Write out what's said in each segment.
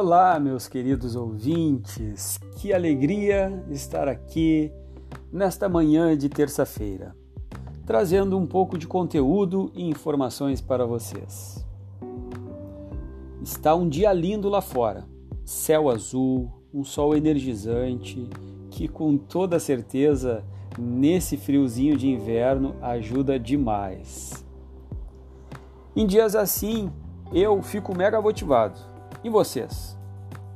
Olá, meus queridos ouvintes, que alegria estar aqui nesta manhã de terça-feira, trazendo um pouco de conteúdo e informações para vocês. Está um dia lindo lá fora, céu azul, um sol energizante que, com toda certeza, nesse friozinho de inverno ajuda demais. Em dias assim, eu fico mega motivado. E vocês?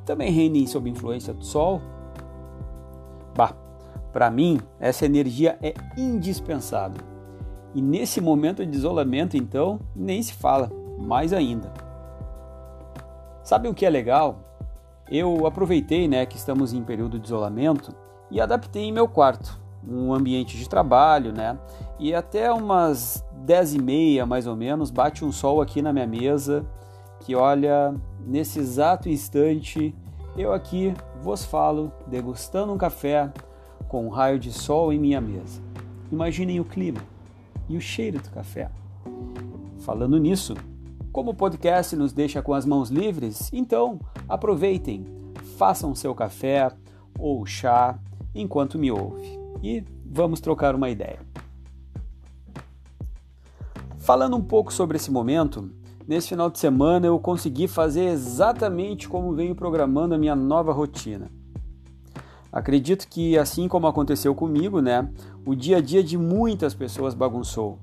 Também rendem sob influência do sol? Bah, para mim, essa energia é indispensável. E nesse momento de isolamento, então, nem se fala, mais ainda. Sabe o que é legal? Eu aproveitei, né, que estamos em período de isolamento e adaptei em meu quarto um ambiente de trabalho, né? E até umas 10 e meia, mais ou menos, bate um sol aqui na minha mesa, que olha, nesse exato instante, eu aqui vos falo, degustando um café com um raio de sol em minha mesa. Imaginem o clima e o cheiro do café. Falando nisso, como o podcast nos deixa com as mãos livres, então aproveitem, façam seu café ou chá enquanto me ouve e vamos trocar uma ideia. Falando um pouco sobre esse momento, nesse final de semana eu consegui fazer exatamente como venho programando a minha nova rotina. Acredito que assim como aconteceu comigo, né, o dia a dia de muitas pessoas bagunçou.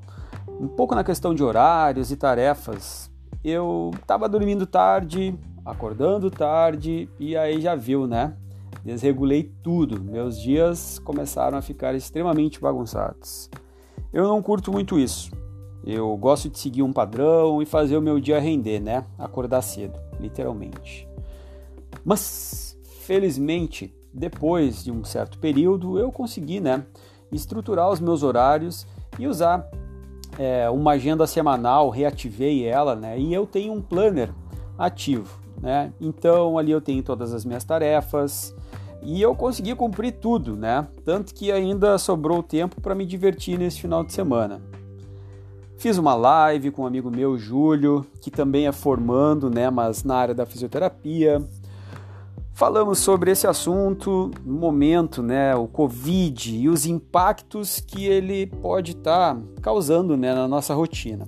Um pouco na questão de horários e tarefas. Eu estava dormindo tarde, acordando tarde e aí já viu, né? Desregulei tudo. Meus dias começaram a ficar extremamente bagunçados. Eu não curto muito isso. Eu gosto de seguir um padrão e fazer o meu dia render, né? Acordar cedo, literalmente. Mas, felizmente, depois de um certo período, eu consegui, né? Estruturar os meus horários e usar é, uma agenda semanal, reativei ela, né? E eu tenho um planner ativo, né? Então ali eu tenho todas as minhas tarefas, e eu consegui cumprir tudo, né? Tanto que ainda sobrou tempo para me divertir nesse final de semana. Fiz uma live com um amigo meu, Júlio, que também é formando, né, mas na área da fisioterapia. Falamos sobre esse assunto, no momento, né, o Covid e os impactos que ele pode estar tá causando, né, na nossa rotina.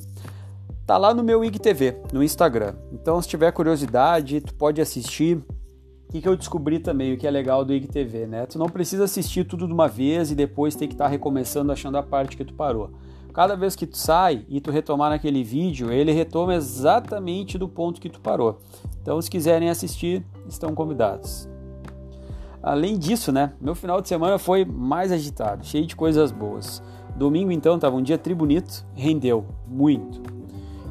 Tá lá no meu IGTV, no Instagram. Então, se tiver curiosidade, tu pode assistir o que, que eu descobri também, o que é legal do IGTV, né? Tu não precisa assistir tudo de uma vez e depois ter que estar tá recomeçando achando a parte que tu parou. Cada vez que tu sai e tu retomar naquele vídeo, ele retoma exatamente do ponto que tu parou. Então, se quiserem assistir, estão convidados. Além disso, né, meu final de semana foi mais agitado, cheio de coisas boas. Domingo, então, estava um dia tribunito, rendeu muito.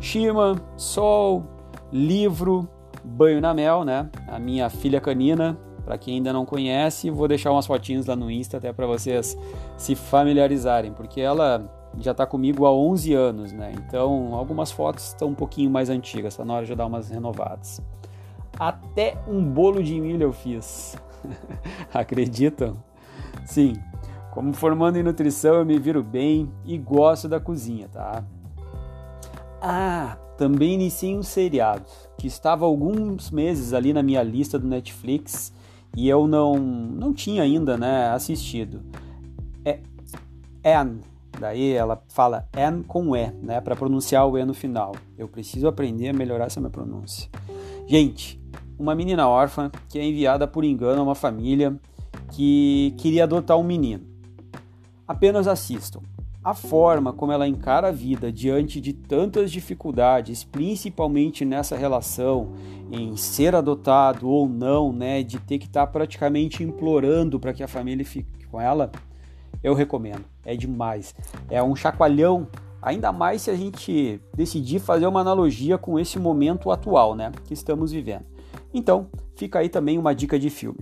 Shima, sol, livro, Banho na Mel, né? A minha filha canina, para quem ainda não conhece, vou deixar umas fotinhos lá no Insta até para vocês se familiarizarem, porque ela já está comigo há 11 anos, né? Então, algumas fotos estão um pouquinho mais antigas, tá na hora de dar umas renovadas. Até um bolo de milho eu fiz. Acreditam? Sim. Como formando em nutrição, eu me viro bem e gosto da cozinha, tá? Ah, também iniciei um seriado que estava alguns meses ali na minha lista do Netflix e eu não, não tinha ainda né, assistido. É Anne, daí ela fala Anne com E, né, para pronunciar o E no final. Eu preciso aprender a melhorar essa minha pronúncia. Gente, uma menina órfã que é enviada por engano a uma família que queria adotar um menino. Apenas assistam a forma como ela encara a vida diante de tantas dificuldades, principalmente nessa relação em ser adotado ou não, né, de ter que estar tá praticamente implorando para que a família fique com ela, eu recomendo. É demais. É um chacoalhão, ainda mais se a gente decidir fazer uma analogia com esse momento atual, né, que estamos vivendo. Então, fica aí também uma dica de filme.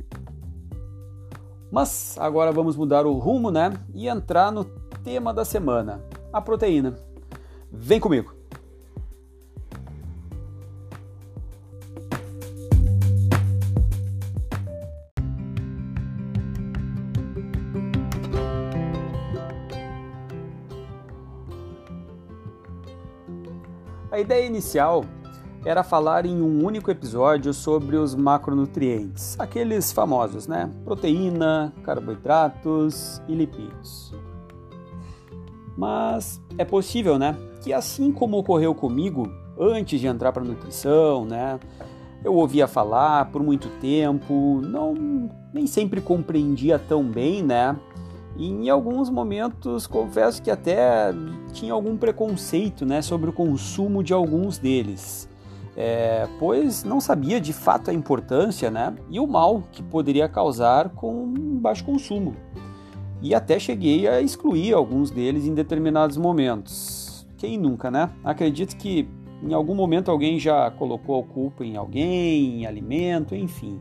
Mas agora vamos mudar o rumo, né, e entrar no tema da semana: a proteína. Vem comigo! A ideia inicial era falar em um único episódio sobre os macronutrientes, aqueles famosos, né? Proteína, carboidratos e lipídios. Mas é possível, né, que assim como ocorreu comigo antes de entrar para nutrição, né, eu ouvia falar por muito tempo, não nem sempre compreendia tão bem, né? E em alguns momentos confesso que até tinha algum preconceito, né, sobre o consumo de alguns deles. É, pois não sabia de fato a importância né, e o mal que poderia causar com baixo consumo. E até cheguei a excluir alguns deles em determinados momentos. Quem nunca, né? Acredito que em algum momento alguém já colocou a culpa em alguém, em alimento, enfim.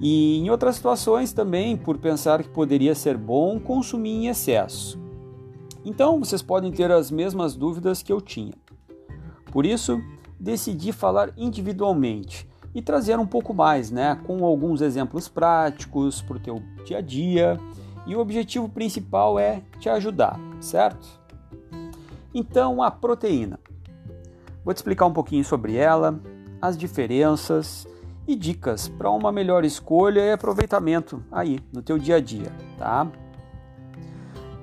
E em outras situações também, por pensar que poderia ser bom consumir em excesso. Então vocês podem ter as mesmas dúvidas que eu tinha. Por isso, decidi falar individualmente e trazer um pouco mais, né, com alguns exemplos práticos para o teu dia a dia. E o objetivo principal é te ajudar, certo? Então, a proteína. Vou te explicar um pouquinho sobre ela, as diferenças e dicas para uma melhor escolha e aproveitamento aí no teu dia a dia, tá?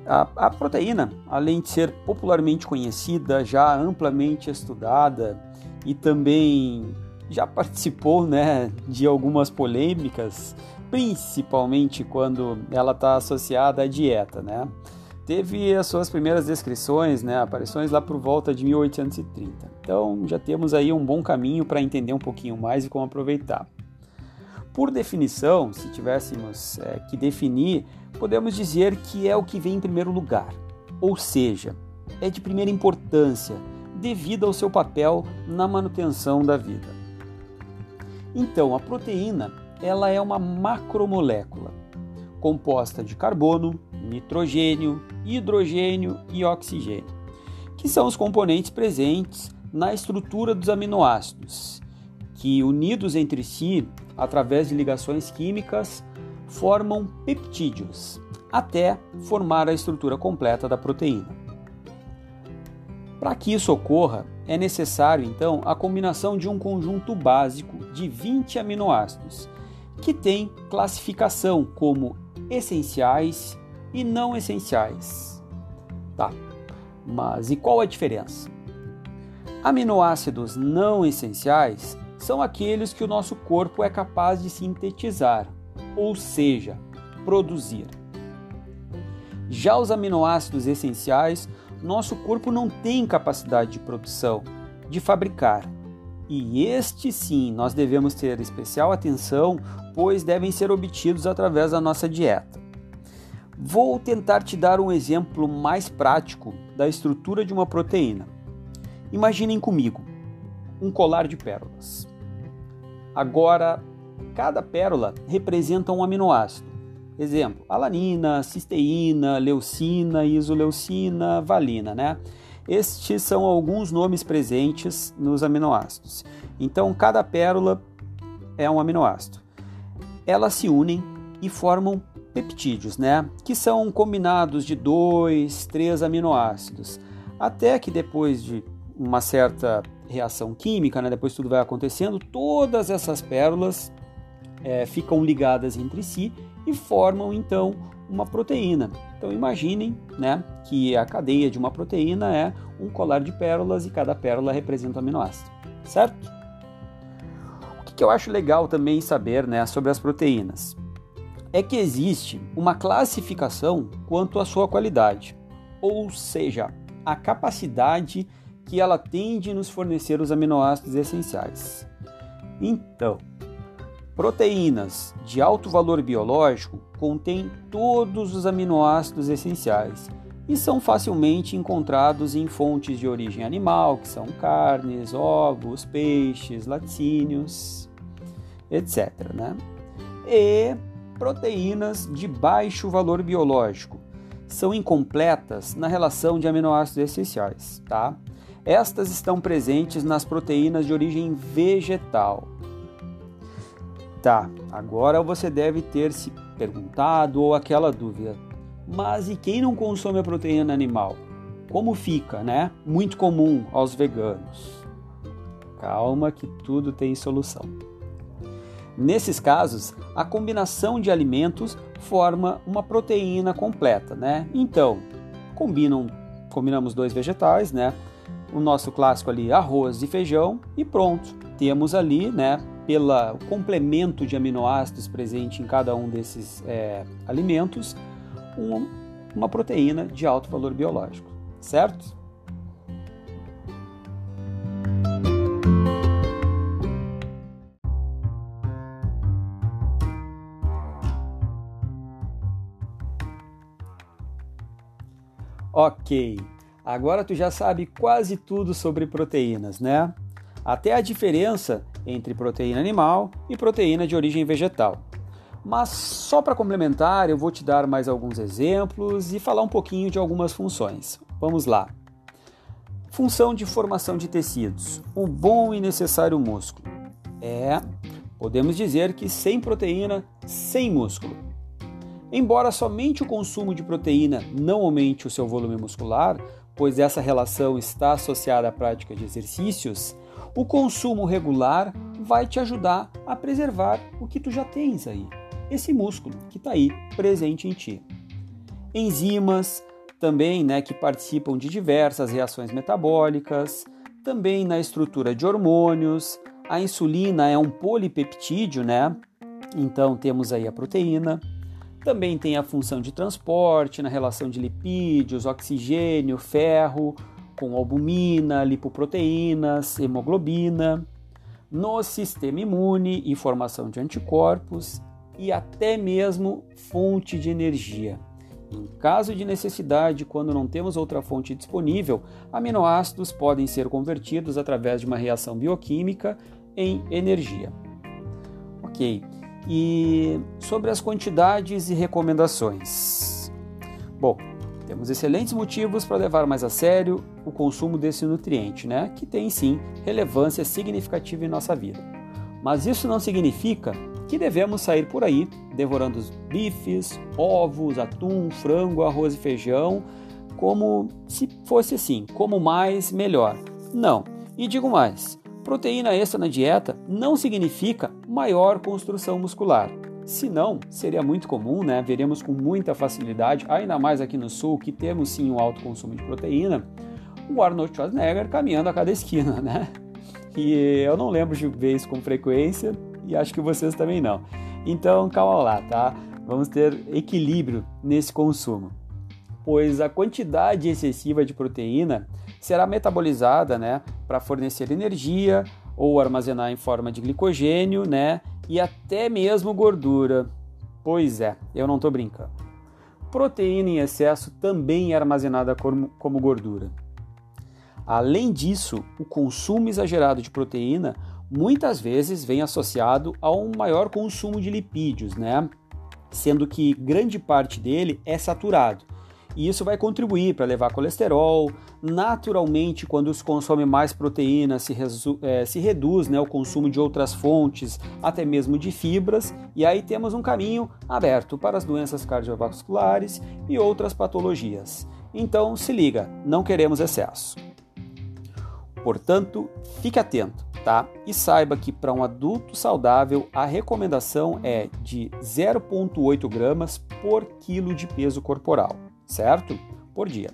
A, a, proteína, além de ser popularmente conhecida, já amplamente estudada e também já participou né, de algumas polêmicas, principalmente quando ela está associada à dieta, né? Teve as suas primeiras descrições, né, aparições lá por volta de 1830. Então já temos aí um bom caminho para entender um pouquinho mais e como aproveitar. Por definição, se tivéssemos é, que definir, podemos dizer que é o que vem em primeiro lugar, ou seja, é de primeira importância devido ao seu papel na manutenção da vida. Então, a proteína ela é uma macromolécula composta de carbono, nitrogênio, hidrogênio e oxigênio, que são os componentes presentes na estrutura dos aminoácidos, que unidos entre si através de ligações químicas formam peptídeos, até formar a estrutura completa da proteína. Para que isso ocorra, é necessário então a combinação de um conjunto básico de 20 aminoácidos, que tem classificação como essenciais e não essenciais. Tá. Mas e qual a diferença? Aminoácidos não essenciais são aqueles que o nosso corpo é capaz de sintetizar, ou seja, produzir. Já os aminoácidos essenciais, nosso corpo não tem capacidade de produção, de fabricar. E este sim nós devemos ter especial atenção, pois devem ser obtidos através da nossa dieta. Vou tentar te dar um exemplo mais prático da estrutura de uma proteína. Imaginem comigo um colar de pérolas. Agora, cada pérola representa um aminoácido. Exemplo: alanina, cisteína, leucina, isoleucina, valina, né? Estes são alguns nomes presentes nos aminoácidos. Então, cada pérola é um aminoácido. Elas se unem e formam peptídeos, né? Que são combinados de dois, três aminoácidos, até que depois de uma certa reação química, né? Depois tudo vai acontecendo, todas essas pérolas é, ficam ligadas entre si e formam então uma proteína. Então imaginem, né, que a cadeia de uma proteína é um colar de pérolas e cada pérola representa um aminoácido, certo? O que, eu acho legal também saber, né, sobre as proteínas? É que existe uma classificação quanto à sua qualidade, ou seja, a capacidade que ela tem de nos fornecer os aminoácidos essenciais. Então, proteínas de alto valor biológico contêm todos os aminoácidos essenciais e são facilmente encontrados em fontes de origem animal, que são carnes, ovos, peixes, laticínios, etc. Né? E proteínas de baixo valor biológico. São incompletas na relação de aminoácidos essenciais, tá? Estas estão presentes nas proteínas de origem vegetal. Tá, agora você deve ter se perguntado ou aquela dúvida. Mas e quem não consome a proteína animal? Como fica, né? Muito comum aos veganos. Calma que tudo tem solução. Nesses casos, a combinação de alimentos forma uma proteína completa, né? Então, combinam, combinamos dois vegetais, né? O nosso clássico ali, arroz e feijão, e pronto. Temos ali, né, pelo complemento de aminoácidos presente em cada um desses é, alimentos, um, uma proteína de alto valor biológico, certo? Ok, agora tu já sabe quase tudo sobre proteínas, né? Até a diferença entre proteína animal e proteína de origem vegetal. Mas só para complementar, eu vou te dar mais alguns exemplos e falar um pouquinho de algumas funções. Vamos lá. Função de formação de tecidos, o bom e necessário músculo. É, podemos dizer que sem proteína, sem músculo. Embora somente o consumo de proteína não aumente o seu volume muscular, pois essa relação está associada à prática de exercícios, o consumo regular vai te ajudar a preservar o que tu já tens aí, esse músculo que está aí presente em ti. Enzimas também, né, que participam de diversas reações metabólicas, também na estrutura de hormônios. A insulina é um polipeptídeo, né? Então temos aí a proteína. Também tem a função de transporte na relação de lipídios, oxigênio, ferro, com albumina, lipoproteínas, hemoglobina, no sistema imune e formação de anticorpos e até mesmo fonte de energia. Em caso de necessidade, quando não temos outra fonte disponível, aminoácidos podem ser convertidos através de uma reação bioquímica em energia. Ok. E sobre as quantidades e recomendações. Bom, temos excelentes motivos para levar mais a sério o consumo desse nutriente, né? Que tem sim relevância significativa em nossa vida. Mas isso não significa que devemos sair por aí devorando os bifes, ovos, atum, frango, arroz e feijão, como se fosse assim, como mais, melhor. Não. E digo mais: Proteína extra na dieta não significa maior construção muscular. Se não, seria muito comum, né? Veremos com muita facilidade, ainda mais aqui no sul, que temos sim um alto consumo de proteína, o Arnold Schwarzenegger caminhando a cada esquina, né? E eu não lembro de ver isso com frequência e acho que vocês também não. Então, calma lá, tá? Vamos ter equilíbrio nesse consumo, pois a quantidade excessiva de proteína será metabolizada, né, para fornecer energia ou armazenar em forma de glicogênio, né, e até mesmo gordura. Pois é, eu não estou brincando. Proteína em excesso também é armazenada como, como gordura. Além disso, o consumo exagerado de proteína muitas vezes vem associado a um maior consumo de lipídios, né? Sendo que grande parte dele é saturado e isso vai contribuir para levar colesterol. Naturalmente, quando se consome mais proteína, se, é, se reduz né, o consumo de outras fontes, até mesmo de fibras, e aí temos um caminho aberto para as doenças cardiovasculares e outras patologias. Então, se liga, não queremos excesso. Portanto, fique atento, tá? E saiba que para um adulto saudável a recomendação é de 0,8 gramas por quilo de peso corporal certo? Por dia.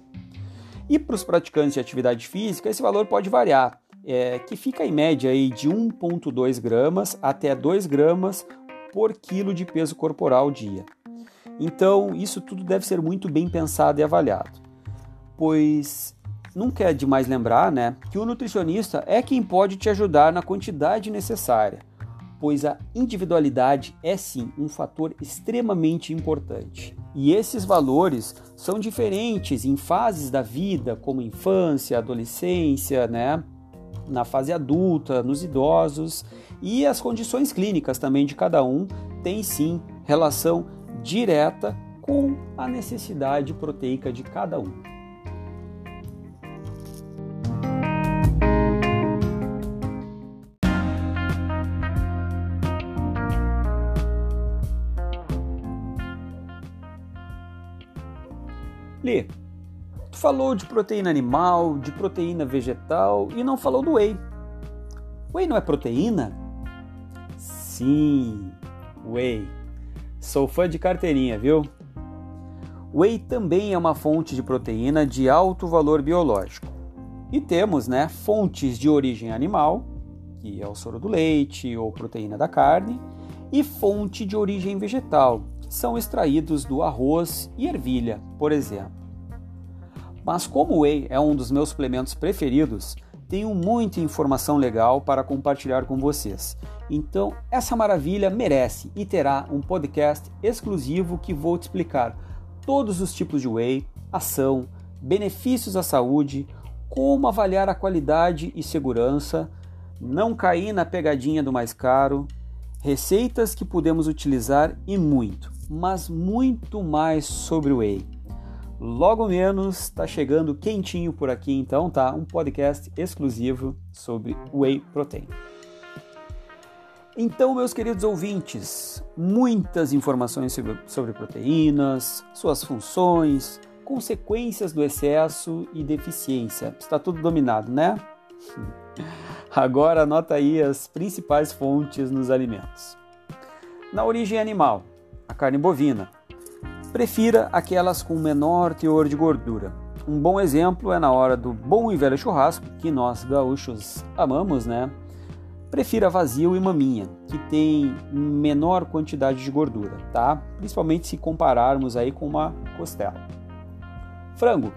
E para os praticantes de atividade física, esse valor pode variar, é, que fica em média aí de 1,2 gramas até 2 gramas por quilo de peso corporal dia. Então, isso tudo deve ser muito bem pensado e avaliado, pois nunca é demais lembrar né, que o nutricionista é quem pode te ajudar na quantidade necessária, pois a individualidade é sim um fator extremamente importante. E esses valores são diferentes em fases da vida, como infância, adolescência, né? na fase adulta, nos idosos, e as condições clínicas também de cada um têm sim relação direta com a necessidade proteica de cada um. Lê, tu falou de proteína animal, de proteína vegetal e não falou do whey. Whey não é proteína? Sim, whey. Sou fã de carteirinha, viu? Whey também é uma fonte de proteína de alto valor biológico. E temos, né, fontes de origem animal, que é o soro do leite ou proteína da carne, e fonte de origem vegetal, são extraídos do arroz e ervilha, por exemplo. Mas como o whey é um dos meus suplementos preferidos, tenho muita informação legal para compartilhar com vocês. Então, essa maravilha merece e terá um podcast exclusivo que vou te explicar todos os tipos de whey, ação, benefícios à saúde, como avaliar a qualidade e segurança, não cair na pegadinha do mais caro, receitas que podemos utilizar e muito, mas muito mais sobre o whey. Logo menos está chegando quentinho por aqui, então, tá? Um podcast exclusivo sobre whey protein. Então, meus queridos ouvintes, muitas informações sobre, sobre proteínas, suas funções, consequências do excesso e deficiência. Está tudo dominado, né? Agora anota aí as principais fontes nos alimentos. Na origem animal, a carne bovina. Prefira aquelas com menor teor de gordura. Um bom exemplo é na hora do bom e velho churrasco, que nós gaúchos amamos, né? Prefira vazio e maminha, que tem menor quantidade de gordura, tá? Principalmente se compararmos aí com uma costela. Frango.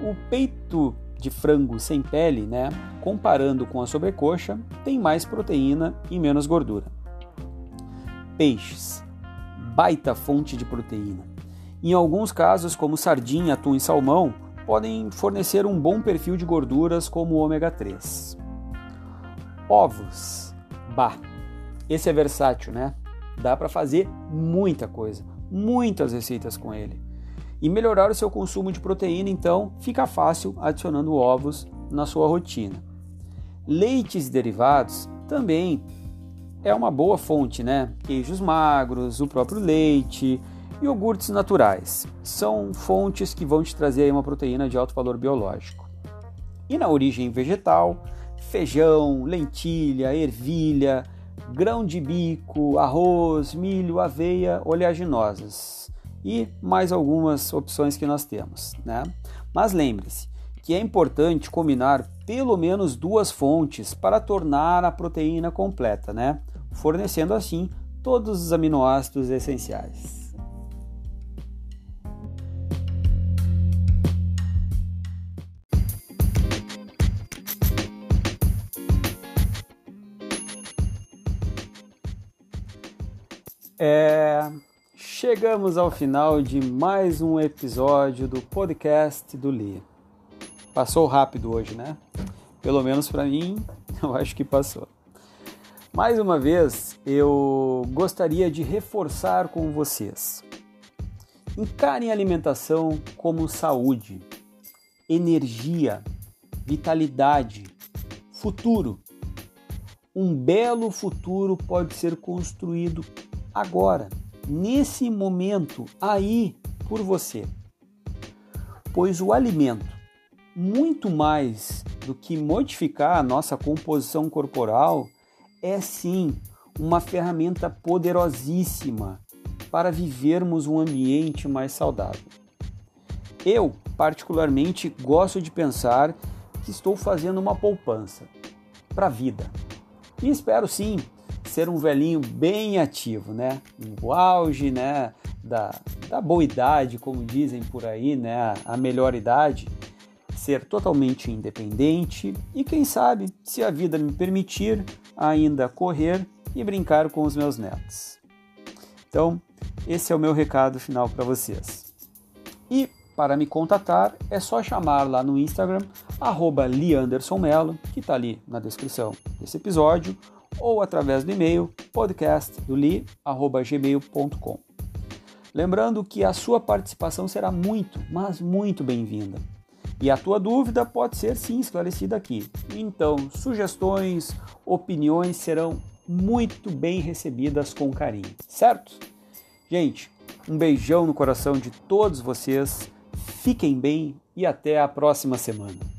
O peito de frango sem pele, né, comparando com a sobrecoxa, tem mais proteína e menos gordura. Peixes. Baita fonte de proteína. Em alguns casos, como sardinha, atum e salmão, podem fornecer um bom perfil de gorduras como o ômega 3. Ovos. Bah, esse é versátil, né? Dá para fazer muita coisa, muitas receitas com ele. E melhorar o seu consumo de proteína, então, fica fácil adicionando ovos na sua rotina. Leites e derivados também é uma boa fonte, né? Queijos magros, o próprio leite, iogurtes naturais. São fontes que vão te trazer uma proteína de alto valor biológico. E na origem vegetal, feijão, lentilha, ervilha, grão de bico, arroz, milho, aveia, oleaginosas e mais algumas opções que nós temos, né? Mas lembre-se que é importante combinar pelo menos duas fontes para tornar a proteína completa, né? Fornecendo assim todos os aminoácidos essenciais. É, chegamos ao final de mais um episódio do podcast do Li. Passou rápido hoje, né? Pelo menos para mim, eu acho que passou. Mais uma vez, eu gostaria de reforçar com vocês. Encarem a alimentação como saúde, energia, vitalidade, futuro. Um belo futuro pode ser construído agora, nesse momento, aí por você. Pois o alimento, muito mais do que modificar a nossa composição corporal, é sim uma ferramenta poderosíssima para vivermos um ambiente mais saudável. Eu, particularmente, gosto de pensar que estou fazendo uma poupança para a vida. E espero sim ser um velhinho bem ativo, né? No auge, né? Da, da boa idade, como dizem por aí, né? A melhor idade, ser totalmente independente e, quem sabe, se a vida me permitir, ainda correr e brincar com os meus netos. Então, esse é o meu recado final para vocês. E para me contatar é só chamar lá no Instagram, arroba que está ali na descrição desse episódio, ou através do e-mail podcastdoli@gmail.com. Lembrando que a sua participação será muito, mas muito bem-vinda. E a tua dúvida pode ser sim esclarecida aqui. Então, sugestões, opiniões serão muito bem recebidas com carinho, certo? Gente, um beijão no coração de todos vocês. Fiquem bem e até a próxima semana.